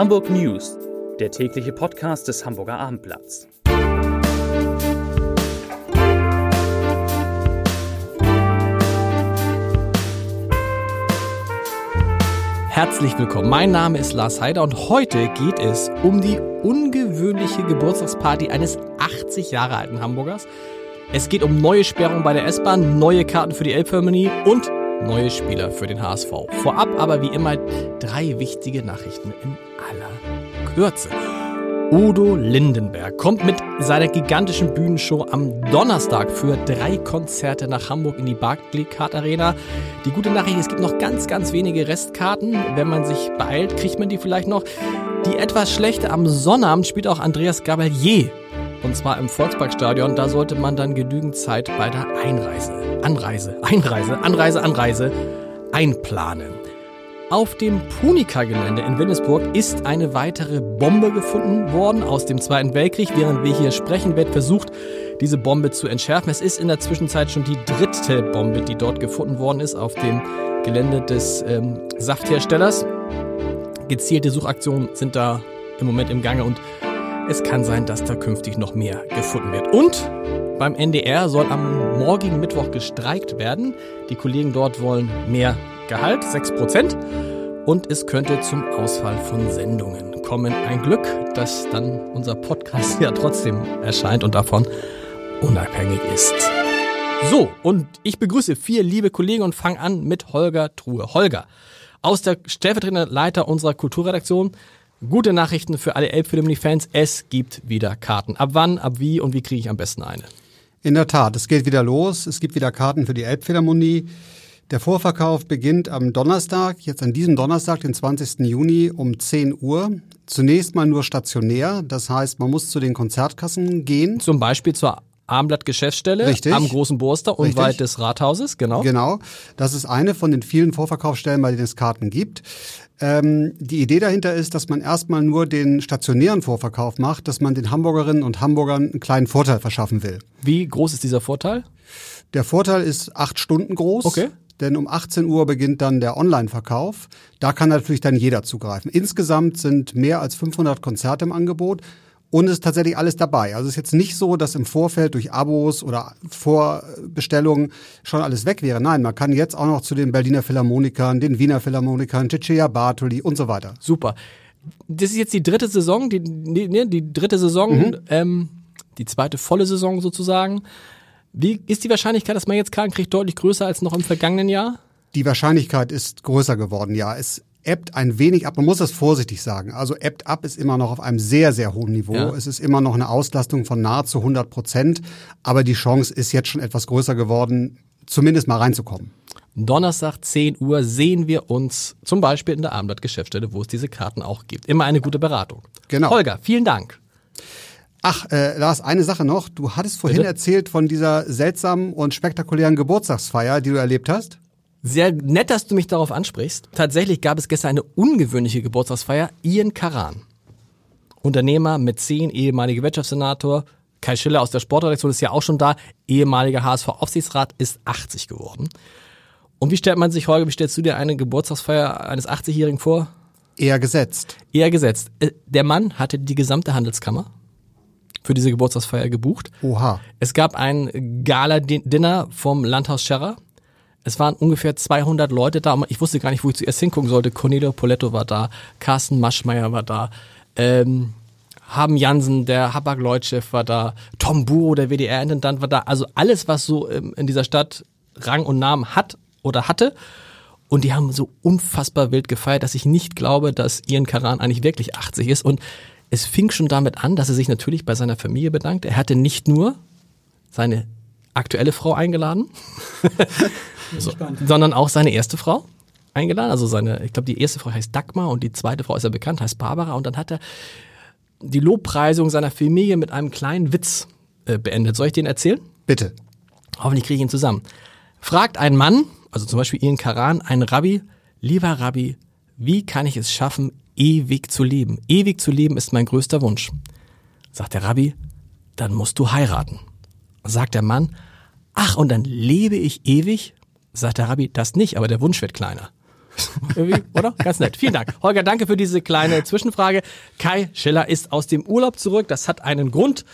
Hamburg News, der tägliche Podcast des Hamburger Abendblatts. Herzlich willkommen. Mein Name ist Lars Heider und heute geht es um die ungewöhnliche Geburtstagsparty eines 80 Jahre alten Hamburgers. Es geht um neue Sperrungen bei der S-Bahn, neue Karten für die Elbphilharmonie und neue Spieler für den HSV. Vorab aber wie immer drei wichtige Nachrichten in aller Kürze. Udo Lindenberg kommt mit seiner gigantischen Bühnenshow am Donnerstag für drei Konzerte nach Hamburg in die Barclaycard Arena. Die gute Nachricht, es gibt noch ganz, ganz wenige Restkarten. Wenn man sich beeilt, kriegt man die vielleicht noch. Die etwas schlechte, am Sonnabend spielt auch Andreas Gabalier. Und zwar im Volksparkstadion. Da sollte man dann genügend Zeit bei der Einreise, Anreise, Einreise, Anreise, Anreise einplanen. Auf dem Punica-Gelände in Wilhelmsburg ist eine weitere Bombe gefunden worden aus dem Zweiten Weltkrieg. Während wir hier sprechen, wird versucht, diese Bombe zu entschärfen. Es ist in der Zwischenzeit schon die dritte Bombe, die dort gefunden worden ist auf dem Gelände des ähm, Saftherstellers. Gezielte Suchaktionen sind da im Moment im Gange und es kann sein, dass da künftig noch mehr gefunden wird. Und beim NDR soll am morgigen Mittwoch gestreikt werden. Die Kollegen dort wollen mehr Gehalt, 6%. Und es könnte zum Ausfall von Sendungen kommen. Ein Glück, dass dann unser Podcast ja trotzdem erscheint und davon unabhängig ist. So, und ich begrüße vier liebe Kollegen und fange an mit Holger Truhe. Holger, aus der stellvertretenden Leiter unserer Kulturredaktion. Gute Nachrichten für alle Elbphilharmonie-Fans. Es gibt wieder Karten. Ab wann, ab wie und wie kriege ich am besten eine? In der Tat, es geht wieder los. Es gibt wieder Karten für die Elbphilharmonie. Der Vorverkauf beginnt am Donnerstag, jetzt an diesem Donnerstag, den 20. Juni um 10 Uhr. Zunächst mal nur stationär, das heißt, man muss zu den Konzertkassen gehen. Zum Beispiel zur Armblatt Geschäftsstelle Richtig. am Großen Borster Richtig. unweit des Rathauses, genau. Genau, das ist eine von den vielen Vorverkaufsstellen, bei denen es Karten gibt. Ähm, die Idee dahinter ist, dass man erstmal nur den stationären Vorverkauf macht, dass man den Hamburgerinnen und Hamburgern einen kleinen Vorteil verschaffen will. Wie groß ist dieser Vorteil? Der Vorteil ist acht Stunden groß. Okay. Denn um 18 Uhr beginnt dann der Online-Verkauf. Da kann natürlich dann jeder zugreifen. Insgesamt sind mehr als 500 Konzerte im Angebot. Und es ist tatsächlich alles dabei. Also es ist jetzt nicht so, dass im Vorfeld durch Abos oder Vorbestellungen schon alles weg wäre. Nein, man kann jetzt auch noch zu den Berliner Philharmonikern, den Wiener Philharmonikern, Cecilia Bartoli und so weiter. Super. Das ist jetzt die dritte Saison, die, die, die dritte Saison, Mhm. ähm, die zweite volle Saison sozusagen. Wie ist die Wahrscheinlichkeit, dass man jetzt Karten kriegt, deutlich größer als noch im vergangenen Jahr? Die Wahrscheinlichkeit ist größer geworden, ja. Es ebbt ein wenig ab. Man muss das vorsichtig sagen. Also ebbt ab ist immer noch auf einem sehr, sehr hohen Niveau. Ja. Es ist immer noch eine Auslastung von nahezu 100 Prozent. Aber die Chance ist jetzt schon etwas größer geworden, zumindest mal reinzukommen. Donnerstag 10 Uhr sehen wir uns zum Beispiel in der Abendblatt-Geschäftsstelle, wo es diese Karten auch gibt. Immer eine gute Beratung. Genau. Holger, vielen Dank. Ach, äh, Lars, eine Sache noch. Du hattest vorhin Bitte? erzählt von dieser seltsamen und spektakulären Geburtstagsfeier, die du erlebt hast. Sehr nett, dass du mich darauf ansprichst. Tatsächlich gab es gestern eine ungewöhnliche Geburtstagsfeier. Ian Karan, Unternehmer mit zehn, ehemaliger Wirtschaftssenator. Kai Schiller aus der Sportredaktion ist ja auch schon da. Ehemaliger HSV-Aufsichtsrat ist 80 geworden. Und wie stellt man sich, Holger, wie stellst du dir eine Geburtstagsfeier eines 80-Jährigen vor? Eher gesetzt. Eher gesetzt. Äh, Der Mann hatte die gesamte Handelskammer für diese Geburtstagsfeier gebucht. Oha. Es gab ein Gala-Dinner vom Landhaus Scherrer. Es waren ungefähr 200 Leute da. Ich wusste gar nicht, wo ich zuerst hingucken sollte. Cornelio Poletto war da, Carsten Maschmeyer war da, ähm, Haben Jansen, der Habak-Lloyd-Chef war da, Tom Buro, der WDR-Intendant war da. Also alles, was so ähm, in dieser Stadt Rang und Namen hat oder hatte. Und die haben so unfassbar wild gefeiert, dass ich nicht glaube, dass Ian Karan eigentlich wirklich 80 ist. Und es fing schon damit an, dass er sich natürlich bei seiner Familie bedankt. Er hatte nicht nur seine aktuelle Frau eingeladen, so, sondern auch seine erste Frau eingeladen. Also seine, ich glaube, die erste Frau heißt Dagmar und die zweite Frau ist ja bekannt, heißt Barbara. Und dann hat er die Lobpreisung seiner Familie mit einem kleinen Witz äh, beendet. Soll ich den erzählen? Bitte. Hoffentlich kriege ich ihn zusammen. Fragt ein Mann, also zum Beispiel Ian Karan, einen Rabbi, lieber Rabbi, wie kann ich es schaffen, ewig zu leben? Ewig zu leben ist mein größter Wunsch. Sagt der Rabbi, dann musst du heiraten. Sagt der Mann, ach, und dann lebe ich ewig? Sagt der Rabbi, das nicht, aber der Wunsch wird kleiner. Irgendwie, oder? Ganz nett. Vielen Dank. Holger, danke für diese kleine Zwischenfrage. Kai Schiller ist aus dem Urlaub zurück. Das hat einen Grund.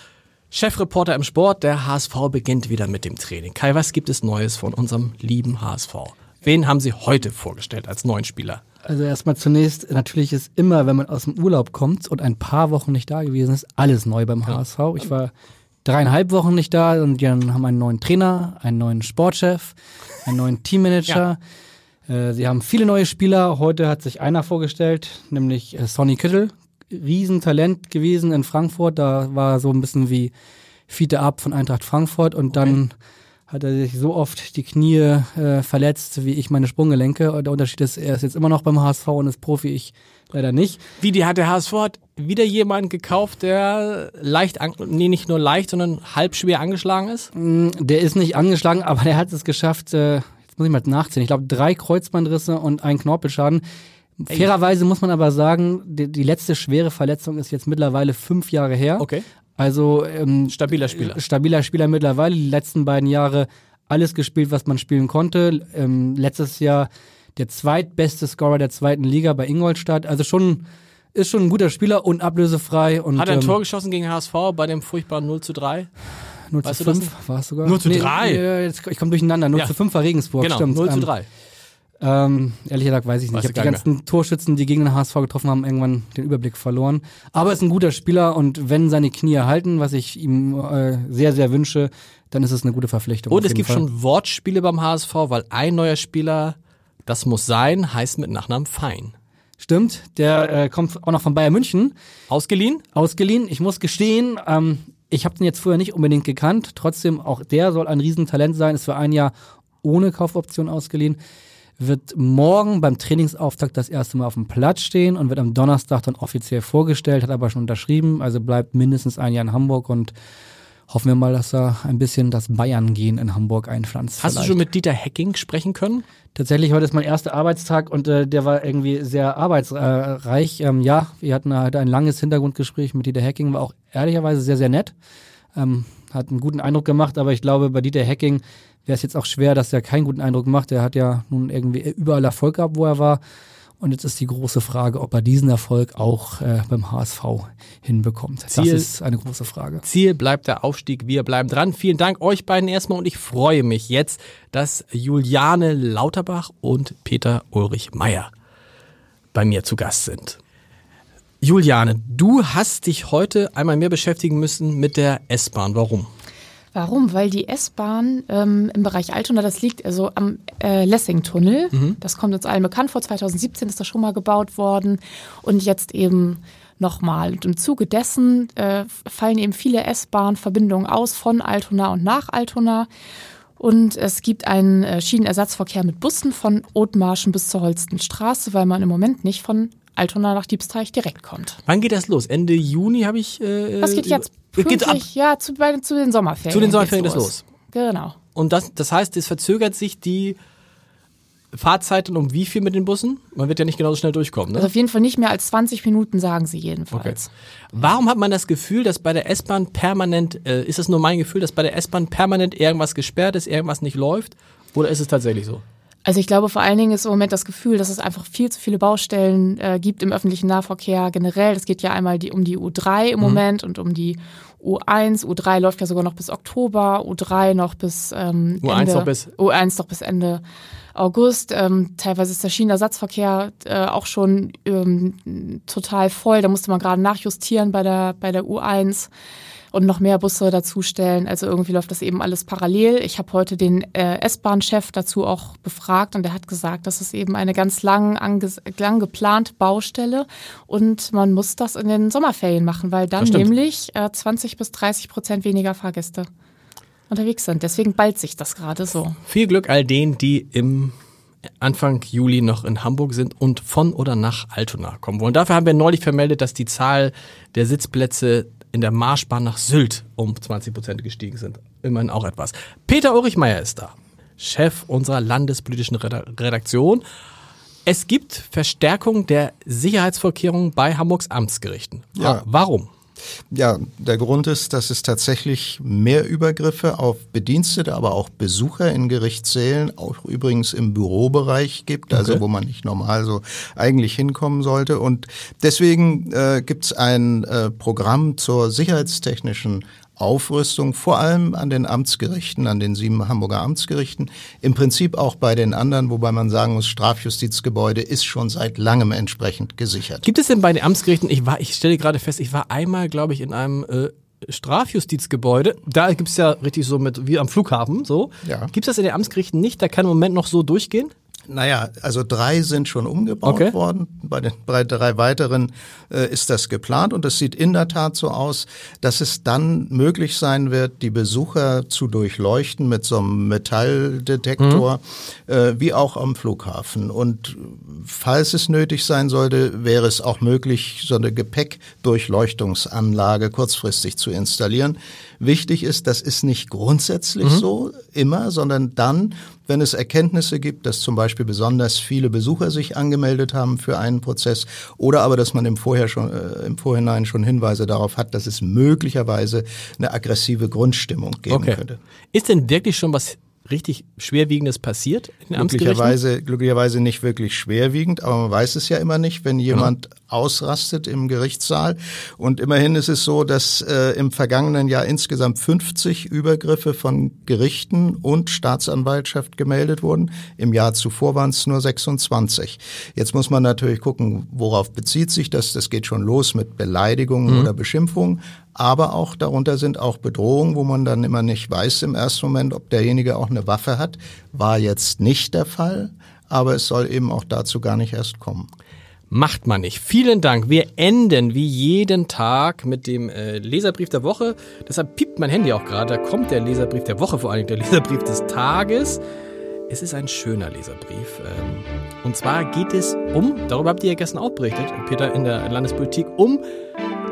Chefreporter im Sport, der HSV beginnt wieder mit dem Training. Kai, was gibt es Neues von unserem lieben HSV? Wen haben Sie heute vorgestellt als neuen Spieler? Also erstmal zunächst, natürlich ist immer, wenn man aus dem Urlaub kommt und ein paar Wochen nicht da gewesen ist, alles neu beim HSV. Ich war dreieinhalb Wochen nicht da und dann haben einen neuen Trainer, einen neuen Sportchef, einen neuen Teammanager. Ja. Äh, sie haben viele neue Spieler. Heute hat sich einer vorgestellt, nämlich äh, Sonny Kittel. Riesentalent gewesen in Frankfurt. Da war so ein bisschen wie Fiete Ab von Eintracht Frankfurt und dann okay hat er sich so oft die Knie äh, verletzt, wie ich meine Sprunggelenke. Der Unterschied ist, er ist jetzt immer noch beim HSV und ist Profi, ich leider nicht. Wie, die hat der HSV hat wieder jemanden gekauft, der leicht, nee, nicht nur leicht, sondern halb schwer angeschlagen ist? Mm, der ist nicht angeschlagen, aber der hat es geschafft, äh, jetzt muss ich mal nachzählen, ich glaube drei Kreuzbandrisse und ein Knorpelschaden. Ey. Fairerweise muss man aber sagen, die, die, letzte schwere Verletzung ist jetzt mittlerweile fünf Jahre her. Okay. Also ähm, stabiler Spieler. Stabiler Spieler mittlerweile. Die letzten beiden Jahre alles gespielt, was man spielen konnte. Ähm, letztes Jahr der zweitbeste Scorer der zweiten Liga bei Ingolstadt. Also schon ist schon ein guter Spieler und ablösefrei. Und, Hat er ein ähm, Tor geschossen gegen HSV bei dem furchtbaren 0 zu 3? 0 zu 5 war es sogar? 0 zu 3? Nee, ich komme durcheinander. 0 ja. zu 5 war Regensburg, genau, stimmt. 0 zu 3. Ähm, ähm, ehrlich gesagt weiß ich nicht. Weiß ich habe die ganzen mehr. Torschützen, die gegen den HSV getroffen haben, irgendwann den Überblick verloren. Aber er ist ein guter Spieler und wenn seine Knie halten, was ich ihm äh, sehr, sehr wünsche, dann ist es eine gute Verpflichtung. Und es gibt Fall. schon Wortspiele beim HSV, weil ein neuer Spieler, das muss sein, heißt mit Nachnamen Fein. Stimmt, der äh, kommt auch noch von Bayern München. Ausgeliehen? Ausgeliehen. Ich muss gestehen, ähm, ich habe den jetzt vorher nicht unbedingt gekannt. Trotzdem, auch der soll ein Riesentalent sein. Ist für ein Jahr ohne Kaufoption ausgeliehen wird morgen beim Trainingsauftakt das erste Mal auf dem Platz stehen und wird am Donnerstag dann offiziell vorgestellt, hat aber schon unterschrieben, also bleibt mindestens ein Jahr in Hamburg und hoffen wir mal, dass er ein bisschen das Bayern-Gehen in Hamburg einpflanzt. Hast vielleicht. du schon mit Dieter Hecking sprechen können? Tatsächlich, heute ist mein erster Arbeitstag und äh, der war irgendwie sehr arbeitsreich. Ähm, ja, wir hatten halt ein langes Hintergrundgespräch mit Dieter Hecking, war auch ehrlicherweise sehr, sehr nett. Ähm, hat einen guten Eindruck gemacht, aber ich glaube, bei Dieter Hacking wäre es jetzt auch schwer, dass er keinen guten Eindruck macht. Er hat ja nun irgendwie überall Erfolg gehabt, wo er war. Und jetzt ist die große Frage, ob er diesen Erfolg auch äh, beim HSV hinbekommt. Ziel, das ist eine große Frage. Ziel bleibt der Aufstieg. Wir bleiben dran. Vielen Dank euch beiden erstmal und ich freue mich jetzt, dass Juliane Lauterbach und Peter Ulrich Meyer bei mir zu Gast sind. Juliane, du hast dich heute einmal mehr beschäftigen müssen mit der S-Bahn. Warum? Warum? Weil die S-Bahn ähm, im Bereich Altona, das liegt also am äh, Lessing-Tunnel. Mhm. Das kommt uns allen bekannt vor. 2017 ist das schon mal gebaut worden. Und jetzt eben nochmal. Und im Zuge dessen äh, fallen eben viele S-Bahn-Verbindungen aus von Altona und nach Altona. Und es gibt einen äh, Schienenersatzverkehr mit Bussen von Othmarschen bis zur Holstenstraße, weil man im Moment nicht von Altona nach Diebsteich direkt kommt. Wann geht das los? Ende Juni habe ich. Äh, das geht jetzt Geht ab. Ja, zu, bei, zu den Sommerferien. Zu den Sommerferien ist los. Genau. Und das, das heißt, es verzögert sich die Fahrzeiten um wie viel mit den Bussen? Man wird ja nicht genauso schnell durchkommen. Ne? Also auf jeden Fall nicht mehr als 20 Minuten, sagen sie jedenfalls. Okay. Warum hat man das Gefühl, dass bei der S-Bahn permanent, äh, ist das nur mein Gefühl, dass bei der S-Bahn permanent irgendwas gesperrt ist, irgendwas nicht läuft? Oder ist es tatsächlich so? Also ich glaube vor allen Dingen ist im Moment das Gefühl, dass es einfach viel zu viele Baustellen äh, gibt im öffentlichen Nahverkehr generell. Es geht ja einmal die, um die U3 im mhm. Moment und um die U1. U3 läuft ja sogar noch bis Oktober, U3 noch bis ähm, U1 Ende, noch bis U1 noch bis Ende August. Ähm, teilweise ist der Schienenersatzverkehr äh, auch schon ähm, total voll. Da musste man gerade nachjustieren bei der bei der U1 und noch mehr Busse dazustellen. Also irgendwie läuft das eben alles parallel. Ich habe heute den äh, S-Bahn-Chef dazu auch befragt und der hat gesagt, das ist eben eine ganz lang, lang geplante Baustelle und man muss das in den Sommerferien machen, weil dann nämlich äh, 20 bis 30 Prozent weniger Fahrgäste unterwegs sind. Deswegen ballt sich das gerade so. Viel Glück all denen, die im Anfang Juli noch in Hamburg sind und von oder nach Altona kommen wollen. Dafür haben wir neulich vermeldet, dass die Zahl der Sitzplätze in der Marschbahn nach Sylt um 20 Prozent gestiegen sind. Immerhin auch etwas. Peter Ulrich Meyer ist da, Chef unserer landespolitischen Redaktion. Es gibt Verstärkung der Sicherheitsvorkehrungen bei Hamburgs Amtsgerichten. Ja. Warum? Ja, der Grund ist, dass es tatsächlich mehr Übergriffe auf Bedienstete, aber auch Besucher in Gerichtssälen, auch übrigens im Bürobereich gibt, also Okay. wo man nicht normal so eigentlich hinkommen sollte. Und deswegen äh, gibt es ein äh, Programm zur sicherheitstechnischen Aufrüstung, vor allem an den Amtsgerichten, an den sieben Hamburger Amtsgerichten, im Prinzip auch bei den anderen, wobei man sagen muss, Strafjustizgebäude ist schon seit langem entsprechend gesichert. Gibt es denn bei den Amtsgerichten, ich war, ich stelle gerade fest, ich war einmal, glaube ich, in einem äh, Strafjustizgebäude. Da gibt's ja richtig so mit, wie am Flughafen, so. Ja. Gibt's das in den Amtsgerichten nicht? Da kann im Moment noch so durchgehen? Naja, also drei sind schon umgebaut Okay. worden. Bei den bei drei weiteren äh, ist das geplant und es sieht in der Tat so aus, dass es dann möglich sein wird, die Besucher zu durchleuchten mit so einem Metalldetektor, äh, wie auch am Flughafen. Und falls es nötig sein sollte, wäre es auch möglich, so eine Gepäckdurchleuchtungsanlage kurzfristig zu installieren. Wichtig ist, das ist nicht grundsätzlich so immer, sondern dann, wenn es Erkenntnisse gibt, dass zum Beispiel besonders viele Besucher sich angemeldet haben für einen Prozess oder aber, dass man im, Vorher schon, äh, im Vorhinein schon Hinweise darauf hat, dass es möglicherweise eine aggressive Grundstimmung geben könnte. Ist denn wirklich schon was richtig Schwerwiegendes passiert in Amtsgerichten? Glücklicherweise, glücklicherweise nicht wirklich schwerwiegend, aber man weiß es ja immer nicht, wenn jemand ausrastet im Gerichtssaal. Und immerhin ist es so, dass äh, im vergangenen Jahr insgesamt 50 Übergriffe von Gerichten und Staatsanwaltschaft gemeldet wurden. Im Jahr zuvor waren es nur 26. Jetzt muss man natürlich gucken, worauf bezieht sich das. Das geht schon los mit Beleidigungen oder Beschimpfungen. Aber auch darunter sind auch Bedrohungen, wo man dann immer nicht weiß im ersten Moment, ob derjenige auch eine Waffe hat. War jetzt nicht der Fall, aber es soll eben auch dazu gar nicht erst kommen. Macht man nicht. Vielen Dank. Wir enden wie jeden Tag mit dem äh, Leserbrief der Woche. Deshalb piept mein Handy auch gerade. Da kommt der Leserbrief der Woche, vor allem der Leserbrief des Tages. Es ist ein schöner Leserbrief. Ähm, und zwar geht es um, darüber habt ihr ja gestern auch berichtet, Peter, in der Landespolitik, um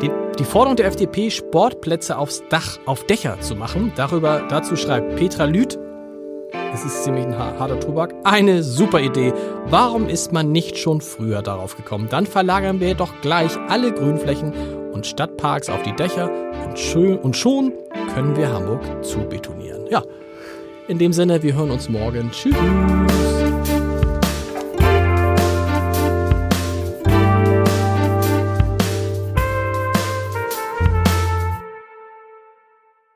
die, die Forderung der FDP, Sportplätze aufs Dach, auf Dächer zu machen. Darüber, dazu schreibt Petra Lüth, es ist ziemlich ein har- harter Tobak. Eine super Idee. Warum ist man nicht schon früher darauf gekommen? Dann verlagern wir doch gleich alle Grünflächen und Stadtparks auf die Dächer und, schön, und schon können wir Hamburg zubetonieren. Ja, in dem Sinne, wir hören uns morgen. Tschüss.